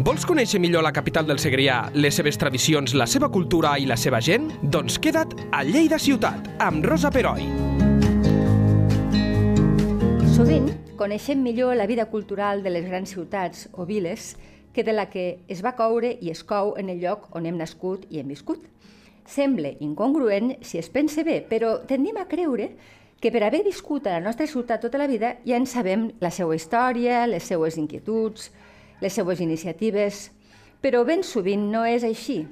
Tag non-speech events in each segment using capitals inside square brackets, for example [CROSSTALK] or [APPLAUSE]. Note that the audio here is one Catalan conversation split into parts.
Vols conèixer millor la capital del Segrià, les seves tradicions, la seva cultura i la seva gent? Doncs queda't a Lleida Ciutat, amb Rosa Peroi. Sovint coneixem millor la vida cultural de les grans ciutats o viles que de la que es va coure i es cou en el lloc on hem nascut i hem viscut. Sembla incongruent si es pensa bé, però tendim a creure que per haver viscut a la nostra ciutat tota la vida ja en sabem la seva història, les seues inquietuds, les seues iniciatives, però ben sovint no és així.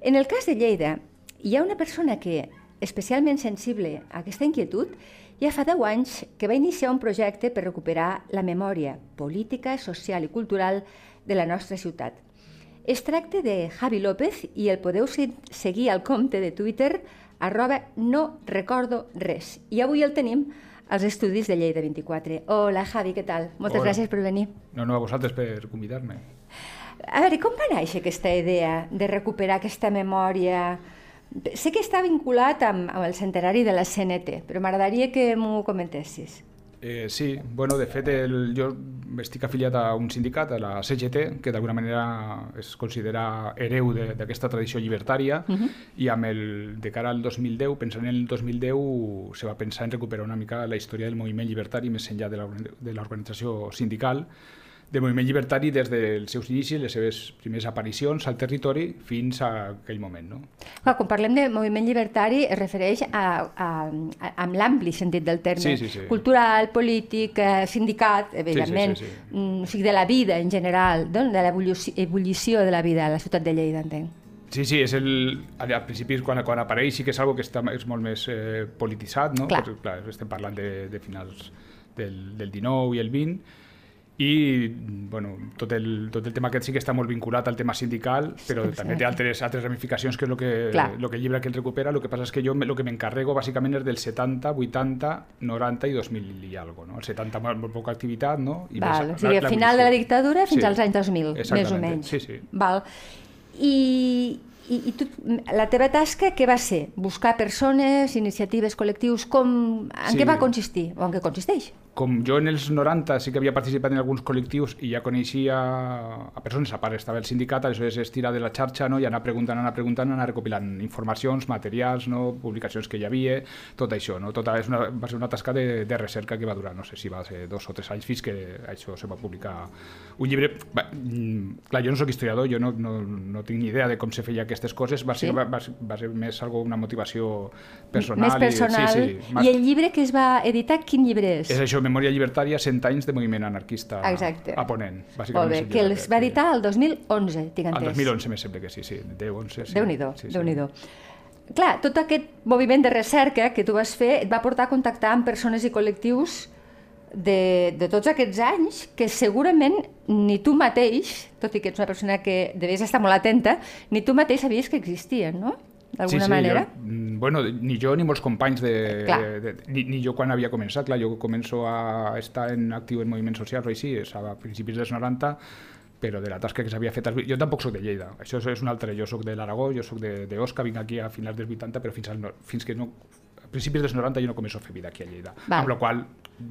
En el cas de Lleida, hi ha una persona que, especialment sensible a aquesta inquietud, ja fa 10 anys que va iniciar un projecte per recuperar la memòria política, social i cultural de la nostra ciutat. Es tracta de Javi López i el podeu seguir al compte de Twitter arroba no recordo res. I avui el tenim als estudis de Lleida 24. Hola, Javi, què tal? Moltes Hola. gràcies per venir. No, no, a vosaltres per convidar-me. A veure, com va néixer aquesta idea de recuperar aquesta memòria? Sé que està vinculat amb, amb el centenari de la CNT, però m'agradaria que m'ho comentessis. Eh, sí, bueno, de fet, el, jo estic afiliat a un sindicat, a la CGT, que d'alguna manera es considera hereu de- d'aquesta tradició llibertària, Mhm. i amb el, de cara al 2010, pensant en el 2010, se va pensar en recuperar una mica la història del moviment llibertari més enllà de l'organització sindical, del moviment llibertari des dels seus inicis, les seves primeres aparicions al territori fins a aquell moment. No? Clar, quan parlem de moviment llibertari es refereix a, a, a, amb l'ampli sentit del terme. Sí, sí, sí. Cultural, polític, eh, sindicat, evidentment, sí, sí. mm, o sigui, de la vida en general, no? de l'ebullició de la vida a la ciutat de Lleida, entenc. Sí, sí, és el, al principi quan, quan apareix sí que és algo que està, és molt més eh, polititzat, no? Clar. Perquè, clar, estem parlant de, de finals del, del 19 i el 20, i bueno, tot, el, tot el tema aquest sí que està molt vinculat al tema sindical, però Sí, també sí. té altres, altres ramificacions que és el que, Clar. lo que el llibre que el recupera, el que passa és que jo lo que m'encarrego bàsicament és del 70, 80, 90 i 2000 i algo, no? El 70 molt, molt poca activitat, no? I Val, més o sigui, al final de la dictadura fins Sí, als anys 2000, més o menys. sí, sí. Val. I, i, i tu, la teva tasca què va ser? Buscar persones, iniciatives, col·lectius, com, en Sí. què va consistir o en què consisteix? Com jo en els 90 sí que havia participat en alguns col·lectius i ja coneixia a persones, a part estava el sindicat, aleshores és tirar de la xarxa no? i anar preguntant, anar preguntant, anar recopilant informacions, materials, no? publicacions que hi havia, tot això. No? Tota, és una, va ser una tasca de, de recerca que va durar, no sé si va ser dos o tres anys fins que això se va publicar un llibre. Va, mm, clar, jo no sóc historiador, jo no, no, no tinc ni idea de com se feia aquestes coses, va ser, Sí? va, va, ser- va ser més algo, una motivació personal. Més personal. I, sí, sí, I el llibre que es va editar, quin llibre és? és això, Memòria Llibertària, 100 anys de moviment anarquista Exacte. a Ponent. Molt bé, el que es va editar el 2011, tinc El entès. 2011 me sembla que sí, sí. 10, 11, sí. Déu-n'hi-do, sí, sí. Déu-n'hi-do. Clar, tot aquest moviment de recerca que tu vas fer et va portar a contactar amb persones i col·lectius de, de tots aquests anys que segurament ni tu mateix, tot i que ets una persona que devies estar molt atenta, ni tu mateix sabies que existien, no? D'alguna sí, sí, manera. Jo, mm, bueno, ni jo ni molts companys de, Clar. de, ni, ni jo quan havia començat, clar, jo començo a estar en actiu en moviments socials o així, és a principis dels 90, però de la tasca que s'havia fet... Jo tampoc sóc de Lleida, això és un altre, jo sóc de l'Aragó, jo sóc de- d'Osca, vinc aquí a finals dels 80, però fins, al, fins que no... A principis dels 90 jo no començo a fer vida aquí a Lleida. Val. Amb la qual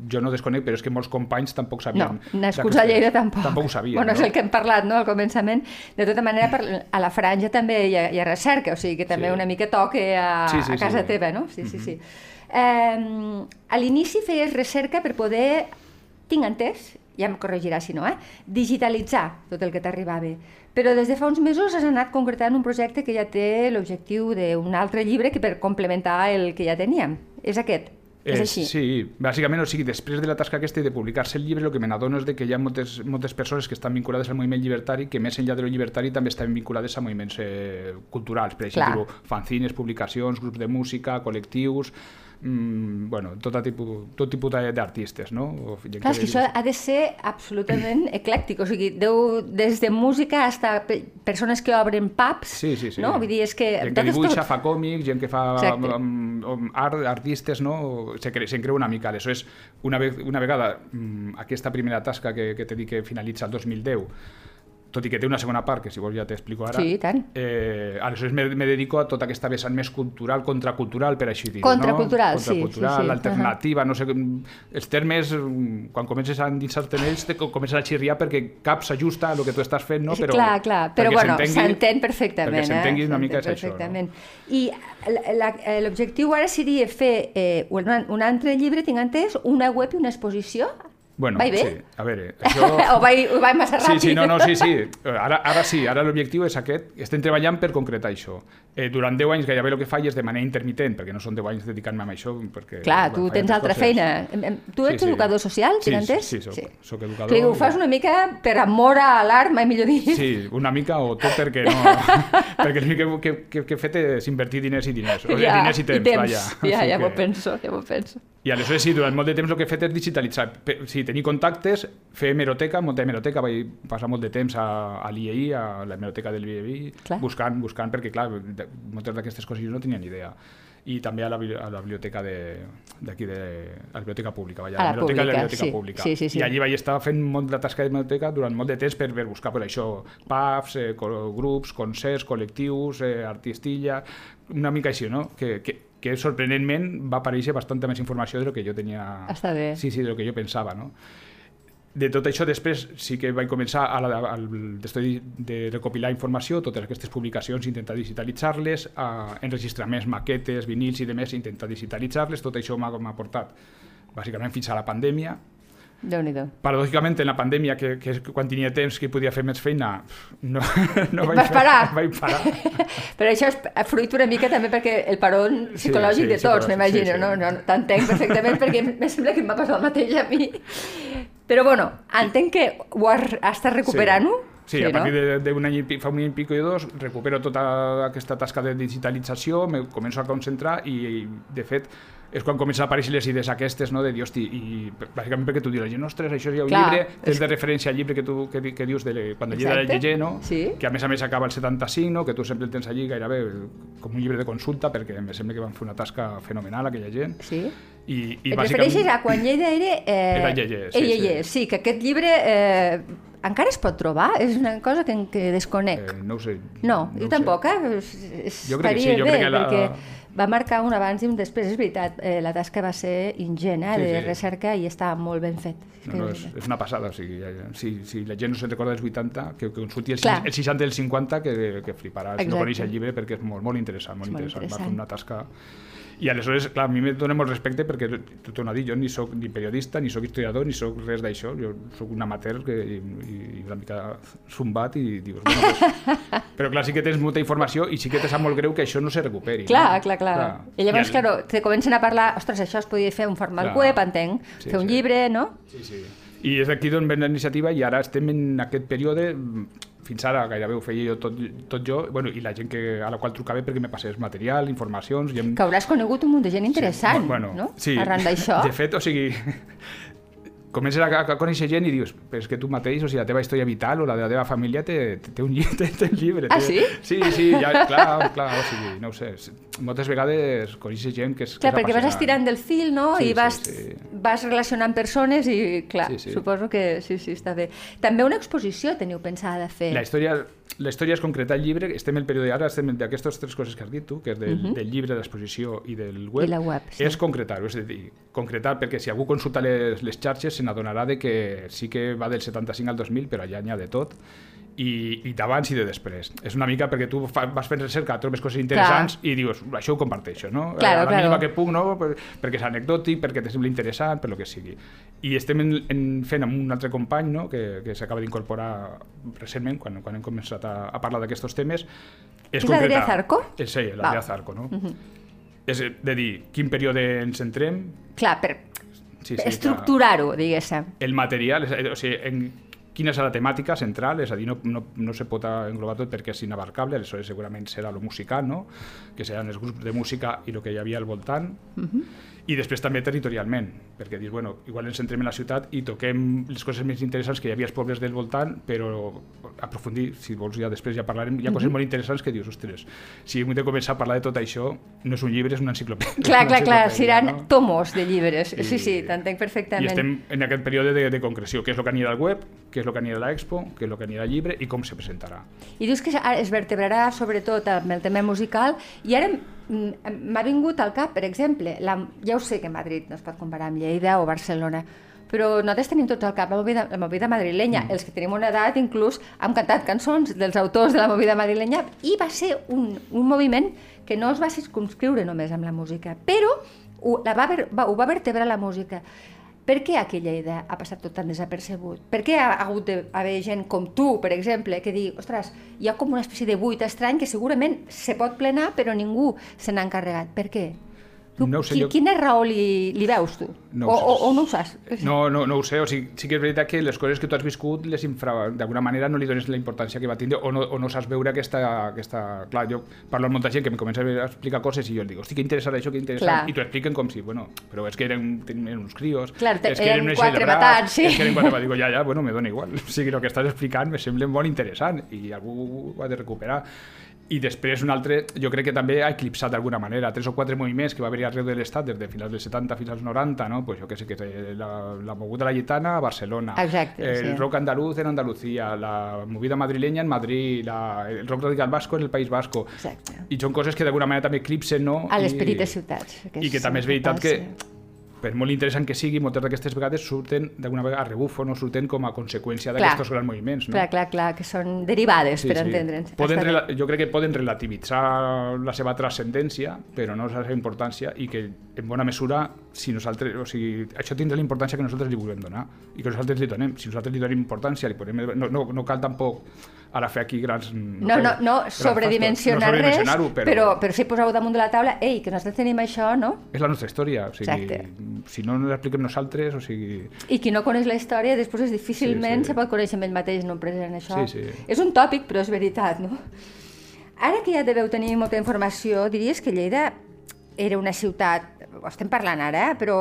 jo no desconec, però és que molts companys tampoc No, sabien... nascuts a Lleida tampoc. Tampoc ho sabien, Bueno, no? és el que hem parlat, no?, al començament. De tota manera, per, a la franja també hi ha, hi ha recerca, o sigui que també Sí. una mica toque a, Sí, sí, a casa sí. teva, no? Sí, sí, sí. Eh, a l'inici feies recerca per poder, tinc entès, ja em corregirà si no, eh? digitalitzar tot el que t'arribava. Però des de fa uns mesos has anat concretant un projecte que ja té l'objectiu d'un altre llibre que per complementar el que ja teníem. És aquest? És, així? Sí, bàsicament, o sigui, després de la tasca aquesta i de publicar-se el llibre, el que me n'adono és de que hi ha moltes, moltes persones que estan vinculades al moviment llibertari que més enllà de lo llibertari també estan vinculades a moviments eh, culturals, per Clar. exemple, fanzines, publicacions, grups de música, col·lectius, mm, bueno, tot tipus, tot tipus de- d'artistes, no? O gent Clar, és que això ha de ser absolutament [CLEARS THROAT] eclèctic, o sigui, deu, des de música fins a pe persones que obren pubs, Sí, sí, sí. no? Vull dir, és que... Gent que dibuixa, tot. fa còmics, gent que fa Exacte. um, um, art, artistes, no? Se, cre, se creu una mica. Aleshores, una, ve una vegada um, aquesta primera tasca que, que t'he dit que finalitza el 2010, tot i que té una segona part, que si vols ja t'explico ara, Sí, i tant. eh, aleshores me, me dedico a tota aquesta vessant més cultural, contracultural, per així dir Contracultural, no? sí, sí, Contracultural, sí. alternativa, no sé, els termes, quan comences a endinsar-te en ells, te comences a xirriar perquè cap s'ajusta a el que tu estàs fent, no? Sí, clar, clar, però bueno, s'entén perfectament. Perquè s'entengui eh? una mica és S'entén això, no? perfectament. I la- eh, l'objectiu ara seria fer eh, un, un altre llibre, tinc entès, una web i una exposició? Bueno, Vaig bé? sí, a veure, [LAUGHS] això... o vaig, ho vaig massa Sí, ràpid? sí, no, no, sí, sí. Ara, ara sí, ara l'objectiu és aquest. Estem treballant per concretar això. Eh, durant 10 anys gairebé el que faig és de manera intermitent, perquè no són 10 anys dedicant-me a això. Perquè, Clar, tu bueno, faig tens altra coses. feina. Tu ets Sí, sí. educador social, Sí, tinc sí, sí, soc- soc educador Tu ho i- fas una mica per amor a l'art, mai millor dit. Sí, una mica o tot perquè no... [LAUGHS] perquè l'únic que, que, que, que he fet és invertir diners i diners. O sigui, diners i temps, vaja. Ja, ja que- m'ho penso, ja m'ho penso. I aleshores sí, durant molt de temps el que he fet és digitalitzar. Pe- Sí, tenir contactes, fer hemeroteca, muntar hemeroteca, vaig passar molt de temps a, a l'IEI, a la hemeroteca del Clar. buscant, buscant, perquè clar, de- moltes d'aquestes coses jo no tenia ni idea. I també a la, a la biblioteca de- d'aquí, de, de, a la biblioteca pública, vaja, A la hemeroteca de la pública, biblioteca sí. pública. Sí, sí, sí. I allí vaig estar fent molt de tasca de biblioteca durant molt de temps per, per buscar per això, pubs, eh, grups, concerts, col·lectius, eh, artistilla, una mica així, no? Que, que, que sorprenentment va aparèixer bastanta més informació de lo que jo tenia... Està bé. Sí, sí, de lo que jo pensava, no? De tot això després sí que vaig començar a la, al, d'estudi de recopilar informació, totes aquestes publicacions, intentar digitalitzar-les, més maquetes, vinils i demés, intentar digitalitzar-les, tot això m'ha portat bàsicament fins a la pandèmia. Paradògicament, en la pandèmia, que, que quan tenia temps que podia fer més feina, no, [LAUGHS] no vaig Vas fer- parar. [LAUGHS] Vaig parar. [LAUGHS] Però això és fruit una mica també perquè el paron Sí, psicològic sí, de tots, m'imagino, sí, sí. no? no T'entenc perfectament perquè em sembla que em va passar el mateix a mi. Però bueno, entenc que ho has, has estat recuperant-ho. Sí, sí, a partir de- d'un any i fa un any i pico i dos, recupero tota aquesta tasca de digitalització, me començo a concentrar i, de fet, és quan comencen a aparèixer les idees aquestes, no?, de dir, hosti, i bàsicament perquè tu dius, gent, ostres, això és ja un Clar, llibre, és- tens de referència al llibre que tu que, que dius de, quan el llibre Gege, no?, sí. que a més a més acaba el 75, no?, que tu sempre el tens allí gairebé com un llibre de consulta, perquè em sembla que van fer una tasca fenomenal aquella gent, Sí. I, i Et refereixes a quan Lleida era... Eh, Era Lleida, sí, Lleida, sí. sí, que aquest llibre eh, encara es pot trobar? És una cosa que, que desconec. Eh, no ho sé. No, jo ho sé. tampoc, eh? Es- es- Jo crec que sí, estaria jo bé, crec que la- perquè va marcar un abans i un després, és veritat, eh, la tasca va ser ingent, eh, Sí, de sí. recerca i estava molt ben fet. És No, no, és, és una passada, o sigui, si, si la gent no se'n recorda dels 80, que, que consulti el, Clar. el 60 i el 50, que, que fliparà si no Exacte. coneix el llibre, perquè és molt, molt interessant, molt És molt interessant. Va fer interessant. una tasca... I aleshores, clar, a mi me dona molt respecte perquè, t'ho torno a dir, jo ni sóc ni periodista, ni sóc historiador, ni sóc res d'això, jo sóc un amateur que, i, i una mica zumbat i dius, bueno, pues... [LAUGHS] però clar, sí que tens molta informació i sí que te sap molt greu que això no se recuperi. Clar, no? clar, clar. I llavors, el- claro, te comencen a parlar, ostres, això es podia fer un format Clar. web, entenc, Sí, fer un sí. llibre, no? Sí, sí. I és d'aquí d'on ven la iniciativa i ara estem en aquest període, fins ara gairebé ho feia jo tot, tot jo, bueno, i la gent que, a la qual trucava perquè me passés material, informacions... I em... Que hauràs conegut un munt de gent interessant, Sí, bueno, no? sí. Arran d'això. De fet, o sigui, comences a, a conèixer gent i dius, però és que tu mateix, o sigui, la teva història vital o la de la teva família té, té, un llibre, [LAUGHS] té, té un llibre. Ah, sí? Sí, sí, ja, clar, clar, o sigui, no ho sé, moltes vegades coneixes gent que és, Clar, que és perquè vas estirant del fil, no? Sí, I sí, vas, sí. vas relacionant persones i, clar, Sí, sí. suposo que sí, sí, està bé. També una exposició teniu pensada de fer. La història, la història és concretar el llibre, estem en el període ara, estem d'aquestes tres coses que has dit tu, que és del, del llibre, de l'exposició i del web. I la web, sí. és concretar-ho, és a dir, concretar perquè si algú consulta les, les xarxes se n'adonarà de que sí que va del 75 al 2000, però allà n'hi ha de tot, i, i d'abans i de després. És una mica perquè tu fa, vas fent recerca, trobes coses interessants i dius, això ho comparteixo, no? Claro, a la claro. mínima que puc, no? Per, perquè és anecdòtic, perquè te sembla interessant, per lo que sigui. I estem en, en, fent amb un altre company, no?, que, que s'acaba d'incorporar recentment, quan, quan hem començat a, a parlar d'aquests temes, és És l'Adrià Zarco? Eh, Sí, l'Adrià. Zarco, no? És de dir, quin període ens centrem, Clar, per sí, sí, estructurar-ho, diguéssim. el material, és, o sigui, en quina és la temàtica central, és a dir, no, no, no se pot englobar tot perquè és inabarcable, aleshores segurament serà lo musical, no? que seran els grups de música i el que hi havia al voltant, i després també territorialment, perquè dius, bueno, igual ens centrem en la ciutat i toquem les coses més interessants que hi havia als pobles del voltant, però aprofundir, si vols ja després ja parlarem, hi ha coses molt interessants que dius, ostres, si hem de començar a parlar de tot això, no és un llibre, és una enciclopèdia. [LAUGHS] Clar, clar, clar, seran no? tomos de llibres. I- Sí, sí, t'entenc I perfectament. estem en aquest període de, de concreció, què és el que anirà al web, què és el que anirà a l'expo, què és el que anirà al llibre i com se presentarà. I dius que es vertebrarà sobretot amb el tema musical i ara mm, m'ha vingut al cap, per exemple, la, ja ho sé que Madrid no es pot comparar amb Lleida o Barcelona, però nosaltres tenim tots al cap la movida, la movida madrilenya. Mm. Els que tenim una edat inclús hem cantat cançons dels autors de la movida madrilenya i va ser un, un moviment que no es va circunscriure només amb la música, però ho, la va, ver- va, ho va vertebrar la música. Per què aquí a Lleida ha passat tot tan desapercebut? Per què ha hagut d'haver gent com tu, per exemple, que digui, ostres, hi ha com una espècie de buit estrany que segurament se pot plenar però ningú se n'ha encarregat. Per què? Tu, No sé, qui, jo- Quina raó li, li veus tu? No o, o, o no ho saps? No, no, no ho sé, o sigui, sí que és veritat que les coses que tu has viscut, les infra... d'alguna manera no li dones la importància que va tindre o no, o no saps veure aquesta, aquesta... Clar, jo parlo amb molta gent que em comença a explicar coses i jo dic, hosti, que interessant això, que interessant, Clar. i t'ho expliquen com si, bueno, però és que eren, tenien uns crios, Clar, és que eren unes quatre matats, sí. és que eren quatre matats, digo, ja, ja, bueno, me dona igual, [LAUGHS] o sigui, el que estàs explicant me sembla molt interessant i algú ho ha de recuperar. I després un altre, jo crec que també ha eclipsat d'alguna manera, tres o quatre moviments que va haver-hi arreu de l'Estat des de finals dels 70 fins als 90, no? pues jo que sé, que la, la moguda la gitana a Barcelona, Exacte, el sí. rock andaluz en Andalucía, la movida madrileña en Madrid, la, el rock radical vasco en el País Vasco. Exacte. I són coses que d'alguna manera també eclipsen, no? A l'esperit de ciutats. i que també és veritat que, per molt interessant que sigui, moltes d'aquestes vegades surten d'alguna vegada a rebufo, no surten com a conseqüència d'aquests grans moviments. No? Clar, clar, clar, que són derivades, per entendre'ns. Poden, rela- jo crec que poden relativitzar la seva transcendència, però no la seva importància, i que en bona mesura, si nosaltres, o sigui, això tindrà la importància que nosaltres li volem donar, i que nosaltres li donem. Si nosaltres li donem importància, li podem, no, no, no cal tampoc ara fer aquí grans... No, no, no grans sobredimensionar no res, sobredimensionar-ho, però, però, però sí posar-ho damunt de la taula, ei, que nosaltres tenim això, no? és la nostra història, o sigui, Exacte. si no ens expliquem nosaltres, o sigui... I qui no coneix la història, després és difícilment Sí, sí. se pot conèixer amb ell mateix, no present això. Sí, sí. És un tòpic, però és veritat, no? Ara que ja deveu tenir molta informació, diries que Lleida era una ciutat, estem parlant ara, eh? però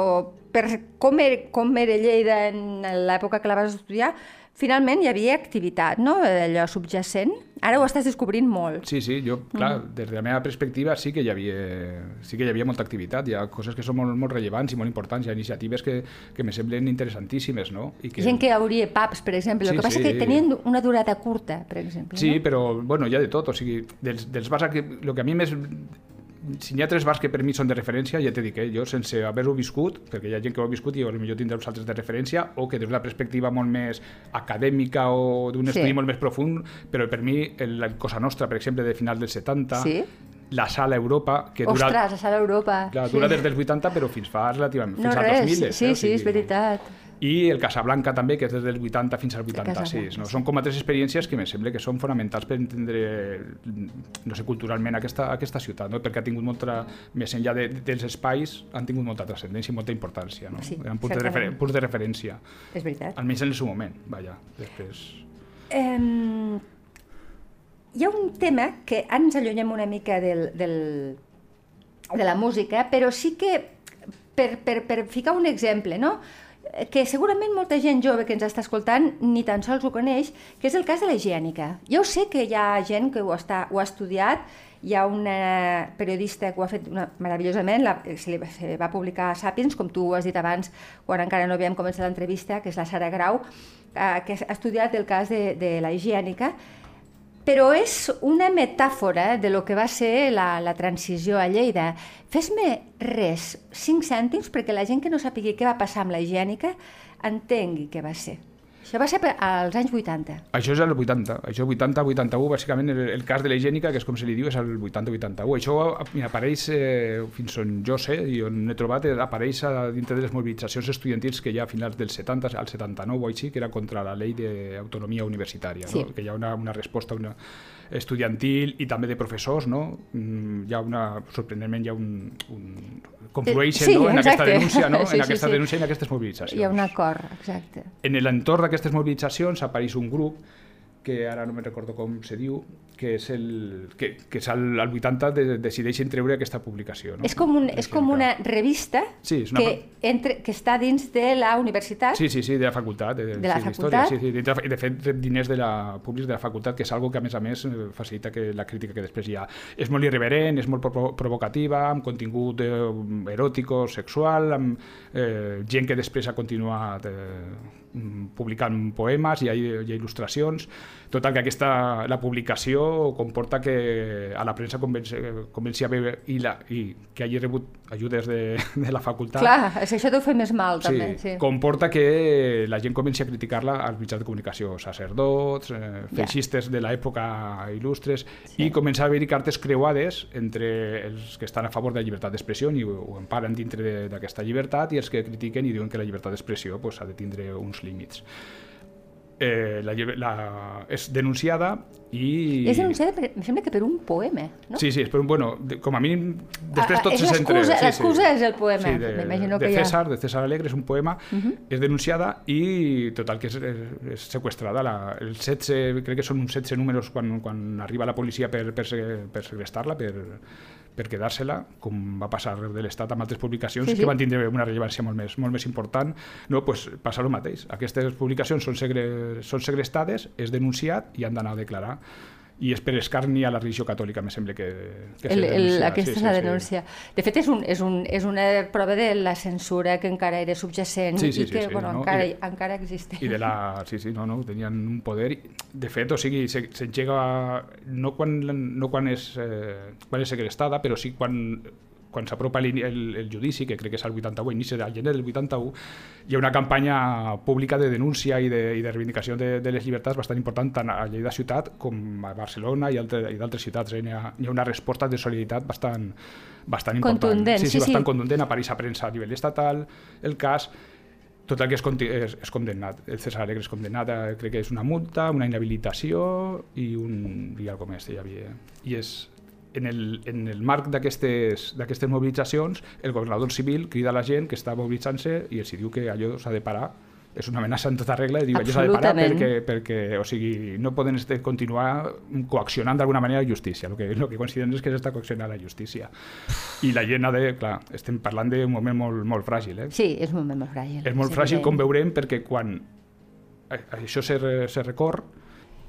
per com era, com era Lleida en l'època que la vas estudiar, finalment hi havia activitat, no? Allò subjacent. Ara ho estàs descobrint molt. Sí, sí, jo, clar, Mm. des de la meva perspectiva sí que hi havia, sí que hi havia molta activitat, hi ha coses que són molt, molt rellevants i molt importants, hi ha iniciatives que, que me semblen interessantíssimes, no? I Que... Gent que hauria pubs, per exemple. Sí, el que passa sí. que tenien una durada curta, per exemple. Sí, no? però, bueno, hi ha de tot, o sigui, dels, dels bars, que, el que a mi més... Si n'hi ha tres bars que per mi són de referència, ja t'he dit que jo, sense haver-ho viscut, perquè hi ha gent que ho ha viscut i potser tindrà uns altres de referència, o que des d'una perspectiva molt més acadèmica o d'un Sí. estudi molt més profund, però per mi el, la Cosa Nostra, per exemple, de finals dels 70, Sí. la Sala Europa, que dura, Ostres, a Sala Europa. clar, dura des dels 80, però fins fa relativament, fins No, al res, 2000. sí, eh? O sí, és sigui, veritat. I el Casablanca també, que és des dels 80 fins al Casablanca, 86. No? Són com a tres experiències que me sembla que són fonamentals per entendre no sé, culturalment aquesta, aquesta ciutat, no? perquè ha tingut molta, més enllà de, dels espais, han tingut molta transcendència i molta importància. No? Sí, Eren punts de, refer punts de referència, És veritat. almenys en el seu moment, vaja, després... Um, hi ha un tema que ens allunyem una mica del, del, de la música, però sí que per, per, per ficar un exemple, no? Que segurament molta gent jove que ens està escoltant ni tan sols ho coneix, que és el cas de la higiènica. Jo sé que hi ha gent que ho, està, ho ha estudiat, hi ha una periodista que ho ha fet una, meravellosament, la, se, li, se va publicar a Sapiens, com tu has dit abans, quan encara no havíem començat l'entrevista, que és la Sara Grau, eh, que ha estudiat el cas de, de la higiènica, però és una metàfora de lo que va ser la, la transició a Lleida. Fes-me res, 5 cèntims, perquè la gent que no sàpigui què va passar amb la higiènica entengui què va ser. Això va ser als anys 80. Això és el 80, això 80-81, bàsicament el, el cas de la higiènica, que és com se li diu, és el 80-81. Això mira, apareix, eh, fins on jo sé i on he trobat, eh, apareix a, dintre de les mobilitzacions estudiantils que hi ha a finals dels 70, al 79 o així, que era contra la llei d'autonomia universitària, Sí. no? que hi ha una, una resposta una estudiantil i també de professors, no? Mm, Hi ha una, sorprenentment, hi ha un, un conflueixen Sí, no? en aquesta exacte. denúncia, no? [LAUGHS] Sí, en sí, aquesta sí. denúncia i en aquestes mobilitzacions. Hi ha un acord, exacte. En l'entorn d'aquestes mobilitzacions apareix un grup que ara no me'n recordo com se diu, que és el que, que és al, al 80 de, decideixen treure aquesta publicació. No? És com, un, és com una revista sí, és una... que, entre, que està dins de la universitat. Sí, sí, sí, de la facultat. De, de la sí, facultat. Sí, sí, de, de fet, diners de la, públics de la facultat, que és algo que, a més a més, eh, facilita que la crítica que després hi ha. És molt irreverent, és molt provocativa, amb contingut eh, eròtico, sexual, amb eh, gent que després ha continuat eh, publicant poemes, hi ha, hi ha il·lustracions, tot el que aquesta, la publicació comporta que a la premsa convenci, convenci a veure i, la, i que hagi rebut ajudes de, de la facultat. Clar, això deu fer més mal, sí, també. Sí. Comporta que la gent comenci a criticar-la als mitjans de comunicació, sacerdots, eh, feixistes ja. de l'època il·lustres, sí. i comença a haver-hi cartes creuades entre els que estan a favor de la llibertat d'expressió i ho emparen dintre d'aquesta llibertat i els que critiquen i diuen que la llibertat d'expressió pues, ha de tindre uns límits. Eh, la, la, és denunciada i... És denunciada, per, em sembla que per un poema, no? Sí, sí, és per un, bueno, de, com a mínim, després ah, tot se centra... L'excusa sí, és el poema, sí, m'imagino que de César, ha... de César Alegre, és un poema, uh -huh. és denunciada i total que és, és sequestrada. La, el 16, crec que són uns 16 números quan, quan arriba la policia per, per, per segrestar-la, per, per quedar-se-la, com va passar arreu de l'Estat amb altres publicacions sí, sí. que van tindre una rellevància molt més, molt més important, no, pues, passa el mateix. Aquestes publicacions són, segre, són segrestades, és denunciat i han d'anar a declarar i és per escarni a la religió catòlica, me sembla que, que el, el, aquesta sí, és la denúncia. Sí. De fet, és, un, és, un, és una prova de la censura que encara era subjacent sí, sí, i que sí, bueno, no? encara, I, encara existeix. I de la... Sí, sí, no, no, tenien un poder... De fet, o sigui, s'engega no quan, no quan és, eh, quan és segrestada, però sí quan quan s'apropa el, el, el judici, que crec que és el 81, inici del gener del 81, hi ha una campanya pública de denúncia i de, i de reivindicació de, de les llibertats bastant important tant a Lleida ciutat com a Barcelona i, altre, i d'altres ciutats. Eh? Hi, ha, hi ha una resposta de solidaritat bastant, bastant important. Contundent, sí, sí, sí, bastant sí. contundent, apareix a premsa a nivell estatal, el cas, tot el que és, és, és condemnat. El César Alegre és condemnat, a, crec que és una multa, una inhabilitació i un i alguna més hi havia. I és, en el, en el marc d'aquestes mobilitzacions, el governador civil crida la gent que està mobilitzant-se i els diu que allò s'ha de parar és una amenaça en tota regla i diu allò s'ha de parar perquè, perquè o sigui, no poden continuar coaccionant d'alguna manera la justícia. El que, el que consideren és que s'està coaccionant la justícia. I la gent ha de... Clar, estem parlant d'un moment molt, molt fràgil. Eh? Sí, és un moment molt fràgil. És molt fràgil, com veurem, perquè quan això se, se recor,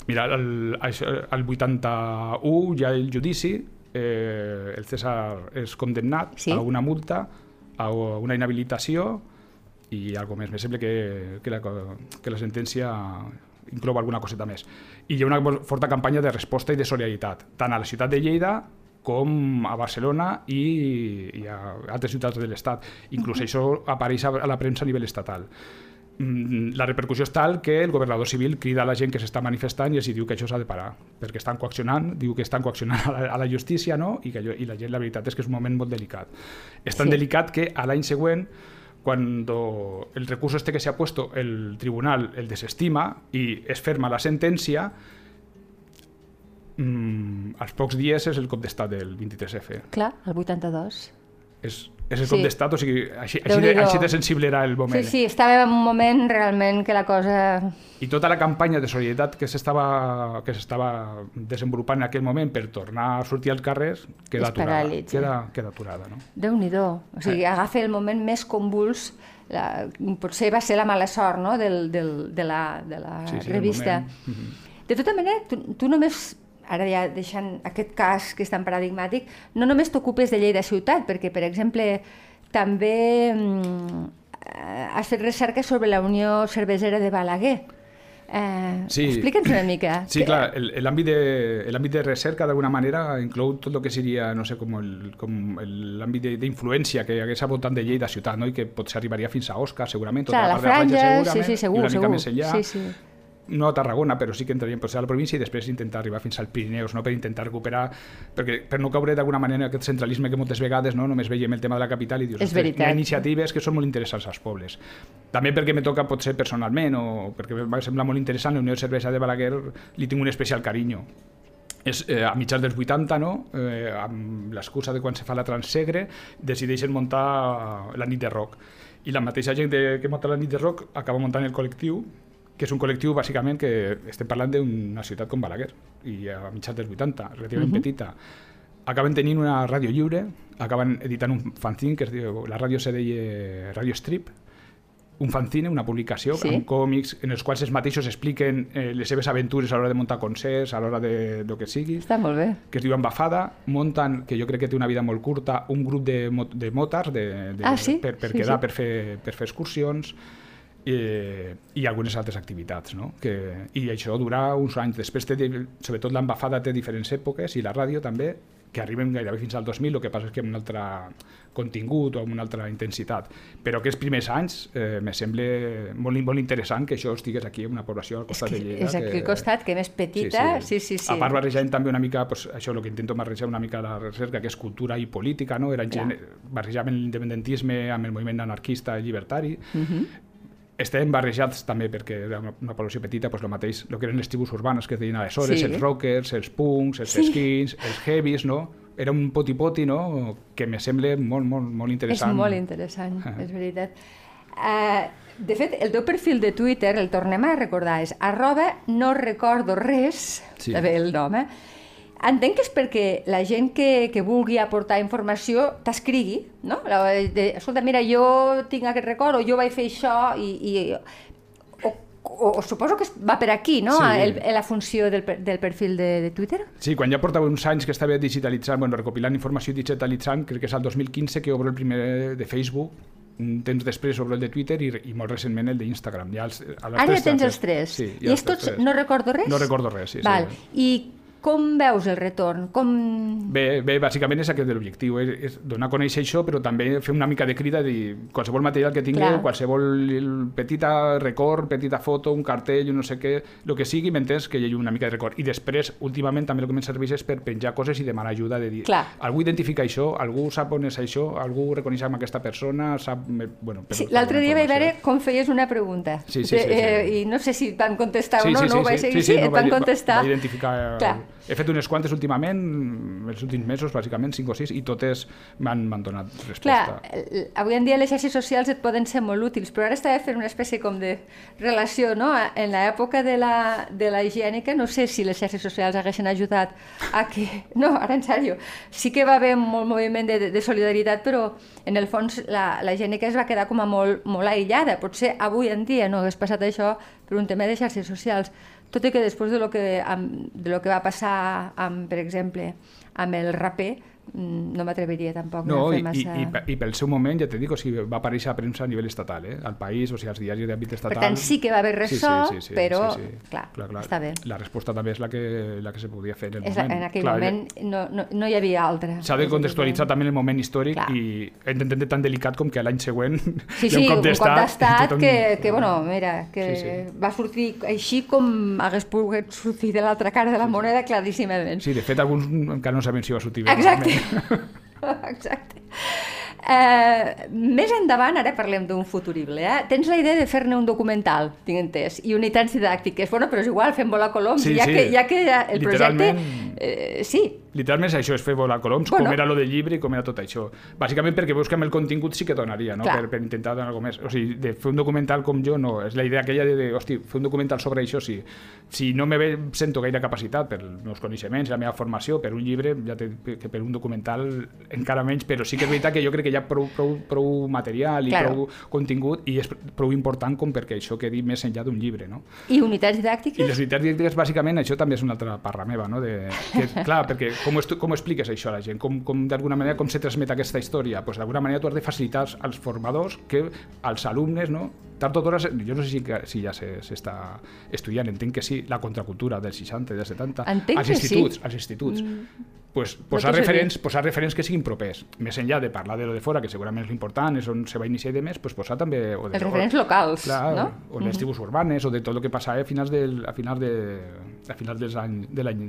Mira, el, el 81 hi ha el judici, eh, el César és condemnat sí? a una multa, a una inhabilitació i algo més. Me sembla que, que, la, que la sentència inclou alguna coseta més. I hi ha una forta campanya de resposta i de solidaritat, tant a la ciutat de Lleida com a Barcelona i, i a altres ciutats de l'Estat. Inclús això apareix a la premsa a nivell estatal. Mm, la repercussió és tal que el governador civil crida a la gent que s'està manifestant i els diu que això s'ha de parar, perquè estan coaccionant, diu que estan coaccionant a la, a la justícia, no? I, que allò, i la gent, la veritat és que és un moment molt delicat. És tan sí. delicat que a l'any següent, quan el recurs este que s'ha puesto, el tribunal el desestima i es ferma la sentència, mmm, als pocs dies és el cop d'estat del 23F. Clar, el 82. És, és el sí. cop d'estat, o sigui, així, així, de, així de sensible era el moment. Sí, sí, estava en un moment realment que la cosa... I tota la campanya de solidaritat que s'estava desenvolupant en aquell moment per tornar a sortir als carrers queda aturada. Queda, queda aturada, no? Déu-n'hi-do. O sigui, eh. agafa el moment més convuls la, potser va ser la mala sort no? del, del, de la, de la sí, sí, revista. De tota manera, tu, tu només ara ja deixant aquest cas que és tan paradigmàtic, no només t'ocupes de Lleida ciutat, perquè, per exemple, també mm, has fet recerca sobre la Unió Cervesera de Balaguer. Eh, sí. Explica'ns una mica. [CLEARS THROAT] Sí, que... clar, l'àmbit de, de recerca d'alguna manera inclou tot el que seria, no sé, com l'àmbit d'influència que hagués al voltant de Lleida ciutat, no? i que potser arribaria fins a Òscar, segurament, tota clar, la, la franja, segurament, sí, sí, segur, i una segur. mica més enllà. Sí, sí no a Tarragona, però sí que entraríem potser a la província i després intentar arribar fins al Pirineus, no? per intentar recuperar, perquè per no caure d'alguna manera en aquest centralisme que moltes vegades no? només veiem el tema de la capital i dius, és hi ha iniciatives que són molt interessants als pobles. També perquè me toca potser personalment o perquè em va semblar molt interessant, la Unió de Cervesa de Balaguer li tinc un especial carinyo és eh, a mitjans dels 80, no? eh, amb l'excusa de quan se fa la Transsegre, decideixen muntar la nit de rock. I la mateixa gent de, que munta la nit de rock acaba muntant el col·lectiu que és un col·lectiu bàsicament que estem parlant d'una ciutat com Balaguer i a mitjans dels 80, relativament uh -huh. petita acaben tenint una ràdio lliure acaben editant un fanzine que es diu, la ràdio se deia Radio Strip un fanzine, una publicació sí. amb còmics en els quals els mateixos expliquen eh, les seves aventures a l'hora de muntar concerts, a l'hora de, de que sigui. Està molt bé. Que es diu Embafada, munten, que jo crec que té una vida molt curta, un grup de, de motars de, de, ah, sí? per, per sí, quedar, sí. per fer, per fer excursions eh, i algunes altres activitats. No? Que, I això durà uns anys. Després, té, sobretot l'embafada té diferents èpoques i la ràdio també, que arriben gairebé fins al 2000, el que passa és que amb un altre contingut o amb una altra intensitat. Però aquests primers anys eh, me sembla molt, molt interessant que això estigués aquí, en una població al costat és que, de Lleida. És aquí al costat, que més petita, sí, sí, sí. sí. A part barrejant també una mica, pues, això el que intento barrejar una mica la recerca, que és cultura i política, no? Era gent, barrejaven l'independentisme amb el moviment anarquista i llibertari, Uh -huh. Estem barrejats també perquè era una, una població petita, doncs el mateix, el que eren les tribus urbanes que es deien aleshores, Sí. els rockers, els punks, els Sí. skins, els heavies, no? Era un poti-poti, no?, que me sembla molt, molt, molt És interessant. molt interessant, Ah. és veritat. Uh, de fet, el teu perfil de Twitter, el tornem a recordar, és arroba no recordo res, Sí. sí. bé el nom, eh? Entenc que és perquè la gent que, que vulgui aportar informació t'escrigui, no? La, de, escolta, mira, jo tinc aquest record, o jo vaig fer això, i, i o, o, o suposo que va per aquí, no? Sí. El, la funció del, del perfil de, de Twitter? Sí, quan ja portava uns anys que estava digitalitzant, bueno, recopilant informació i digitalitzant, crec que és el 2015 que obro el primer de Facebook, un temps després obro el de Twitter i, i molt recentment el d'Instagram. Ja els, a les Ara ja tres tens xarxes. els tres. Sí, I és tots, tres. no recordo res? No recordo res, sí. Val. sí. I com veus el retorn? Com... Bé, bé, bàsicament és aquest l'objectiu, és, és donar a conèixer això, però també fer una mica de crida de dir qualsevol material que tingueu, Clar. qualsevol petita record, petita foto, un cartell, un no sé què, el que sigui, m'entens que hi hagi una mica de record. I després, últimament, també el que em serveix és per penjar coses i demanar ajuda, de dir, Clar. algú identifica això, algú sap on és això, algú reconeix amb aquesta persona, sap... Bueno, Sí, L'altre dia vaig veure com feies una pregunta. Sí, sí, sí, sí. Eh, I no sé si et van contestar o no, no ho vaig seguir, sí, sí, no, et van vaig- contestar. Vaig identificar... Clar. He fet unes quantes últimament, els últims mesos, bàsicament, 5 o 6, i totes m'han donat resposta. Clar, avui en dia les xarxes socials et poden ser molt útils, però ara estava fent una espècie com de relació, no? En l'època de la, de la higiènica, no sé si les xarxes socials haguessin ajudat a que... [LAUGHS] No, ara en sèrio, sí que va haver molt moviment de, de solidaritat, però en el fons la, la higiènica es va quedar com a molt, molt aïllada. Potser avui en dia no hagués passat això per un tema de xarxes socials, tot i que després de lo que, de lo que va passar, amb, per exemple, amb el raper, no m'atreviria tampoc No, a fer massa... i, i, i pel seu moment, ja te dic, o sigui, va aparèixer a premsa a nivell estatal, eh? al país, o sigui, als diaris d'àmbit estatal. Per tant, sí que va haver ressò, però, clar, està bé. La resposta també és la que, la que se podia fer en el És la, moment. en aquell Clar, moment no, no, no hi havia altra. S'ha de contextualitzar també el moment històric Clar. i hem d'entendre tan delicat com que l'any següent Sí, [LAUGHS] sí, un cop d'estat. d'estat tothom- que, que, bueno, mira, que Sí, sí. va sortir així com hagués pogut sortir de l'altra cara de la moneda claríssimament. Sí, de fet, alguns encara no saben si va sortir bé. Exacte. [LAUGHS] Exacte. Eh, més endavant, ara parlem d'un futurible, eh? tens la idea de fer-ne un documental, tinc entès, i unitats didàctiques. Bueno, però és igual, fem volar coloms, Sí, ja, sí. que, ja que el projecte... Eh, sí, Literalment és això, és fer volar coloms, Bueno. com era lo del llibre i com era tot això. Bàsicament perquè veus que amb el contingut sí que donaria, no? Clar. Per, per intentar donar alguna més. O sigui, de fer un documental com jo no, és la idea aquella de, de hosti, fer un documental sobre això sí. Si no me ve, sento gaire capacitat per els meus coneixements, la meva formació, per un llibre, ja te, que per un documental encara menys, però sí que és veritat que jo crec que hi ha prou, prou, prou material i Claro. prou contingut i és prou important com perquè això quedi més enllà d'un llibre, no? i unitats I didàctiques? les unitats didàctiques, bàsicament, això també és una altra parra meva, no? De, que, clar, perquè com, com expliques això a la gent? Com, com d'alguna manera, com se transmet aquesta història? Pues d'alguna manera tu has de facilitar als formadors que als alumnes, no? Tard o d'hora, jo no sé si, si ja se- s'està estudiant, entenc que sí, la contracultura dels 60 i dels 70, Entenc als que sí. instituts, als instituts. Pues, posar, dir. referents, posar referents que siguin propers. Més enllà de parlar de lo de fora, que segurament és l'important, és on se va iniciar i de més, pues posar també... O de, Els referents locals, Clar, no? o les tribus urbanes, o de tot el que passava a finals del, a finals de, a finals dels anys, de l'any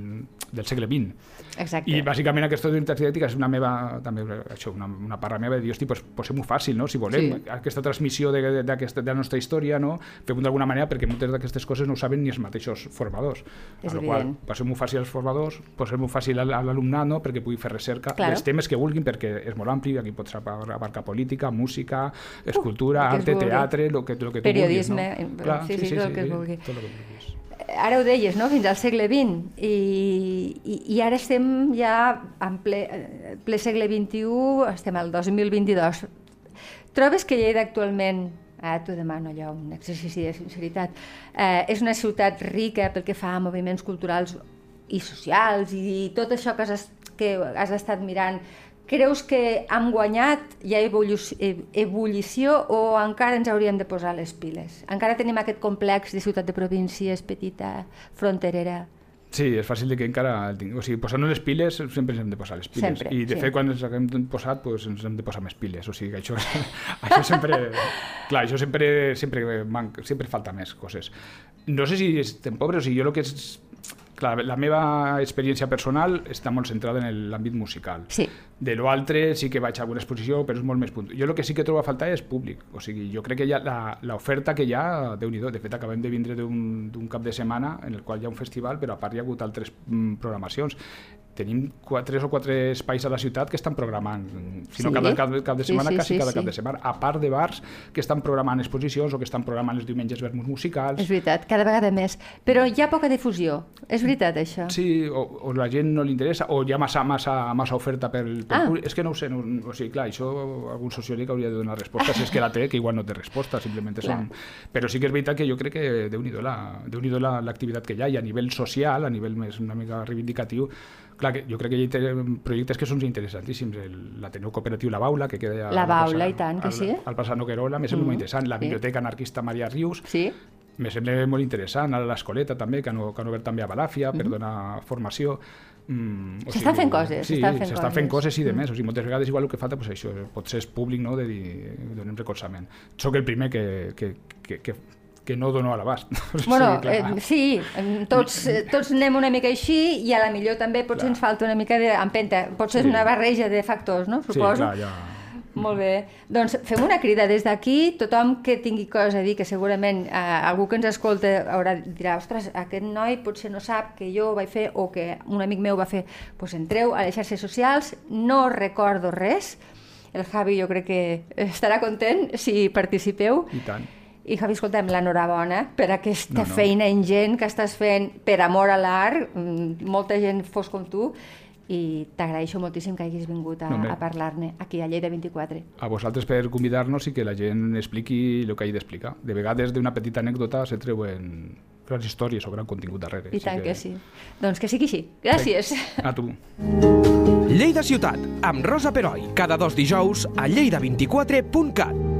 del segle XX. Exacte. I bàsicament aquesta unitat didàctica és una meva, també això, una, una parra meva de dir, hosti, pues, posem-ho fàcil, no? si volem, Sí. aquesta transmissió de, de, d'aquesta- de la nostra història, no? fem-ho d'alguna manera perquè moltes d'aquestes coses no ho saben ni els mateixos formadors. És Amb la qual evident. posem-ho fàcil als formadors, posem-ho fàcil a l'alumnat alumnat no? perquè pugui fer recerca Claro. dels temes que vulguin perquè és molt ampli, aquí pots abarcar política, música, escultura, es arte, teatre, lo que, lo que tu Periodisme, vulguis, no? eh, sí, sí, tot el que es vulgui. Tot el que vulguis. Ara ho deies, no? fins al segle XX, i, i, i ara estem ja en ple, eh, ple segle XXI, estem al 2022. Trobes que Lleida actualment, ara t'ho demano allò, un exercici de sinceritat, eh, és una ciutat rica pel que fa a moviments culturals i socials i tot això que has, que has estat mirant, creus que hem guanyat, hi ha ebullició o encara ens hauríem de posar les piles? Encara tenim aquest complex de ciutat de províncies, petita, fronterera? Sí, és fàcil de que encara. O sigui, posant les piles sempre ens hem de posar les piles. Sempre, I de sí. fet, quan ens haguem posat, pues, ens hem de posar més piles. O sigui, que això, [LAUGHS] això sempre... Clar, això sempre, sempre, manca, sempre falta més coses. No sé si estem pobres, o sigui, jo el que és... Clar, la meva experiència personal està molt centrada en l'àmbit musical. Sí. De lo altre sí que vaig a alguna exposició, però és molt més punt. Jo el que sí que trobo a faltar és públic. O sigui, jo crec que ja la- l'oferta que hi ha, déu nhi De fet, acabem de vindre d'un cap de setmana en el qual hi ha un festival, però a part hi ha hagut altres mm, programacions. Tenim quatre, tres o quatre espais a la ciutat que estan programant, si no Sí? cada cap, cap de Sí, setmana, sí, quasi sí, cada sí. cap de setmana, a part de bars que estan programant exposicions o que estan programant els diumenges vermut musicals. És veritat, cada vegada més. Però hi ha poca difusió. És veritat, això? Sí, o, o la gent no li interessa, o hi ha massa, massa, massa oferta pel, Ah. És que no ho sé, no, o sigui, clar, això algun sociòleg hauria de donar resposta, si és que la té, que igual no té resposta, simplement són... Però sí que és veritat que jo crec que la- déu-n'hi-do la- l'activitat que hi ha, i a nivell social, a nivell més una mica reivindicatiu, clar, que jo crec que hi ha projectes que són interessantíssims. El- L'Ateneu Cooperatiu La Baula, que queda... La al Baula, i tant que al- sí. Al Passar Noguerola, sembla Mm, molt interessant. La sí. Biblioteca Anarquista Maria Rius, Sí? me sembla molt interessant, ara l'Escoleta també, que han, que han obert també a Balàfia per donar formació. Mm, S'estan fent coses, Sí, s'estan fent fent coses. coses i de més. O sigui, moltes vegades igual el que falta pues, això, potser és públic no? de dir, donem recolzament. Soc el primer que, que, que, que, que no dono a l'abast. [LAUGHS] Bueno, clar. eh, sí, tots, eh, tots anem una mica així i a la millor també potser Clar. ens falta una mica d'empenta. Potser Sí. és una barreja de factors, no? sí, Suposo. clar, ja... Molt bé. Doncs fem una crida des d'aquí. Tothom que tingui coses a dir, que segurament eh, algú que ens escolta haurà, dirà ostres, aquest noi potser no sap que jo ho vaig fer o que un amic meu va fer. Doncs pues entreu a les xarxes socials, no recordo res. El Javi jo crec que estarà content si participeu. I tant. I Javi, escolta'm, l'enhorabona per aquesta No, no. feina ingent que estàs fent per amor a l'art, mm, molta gent fos com tu, i t'agraeixo moltíssim que hagis vingut a, No, a parlar-ne aquí a Lleida 24. A vosaltres per convidar-nos i que la gent expliqui el que hagi d'explicar. De vegades d'una petita anècdota se treuen grans històries o gran contingut darrere. I tant que sí. Doncs que sigui així. Gràcies. A tu. Lleida Ciutat, amb Rosa Peroi, cada dos dijous a lleida24.cat.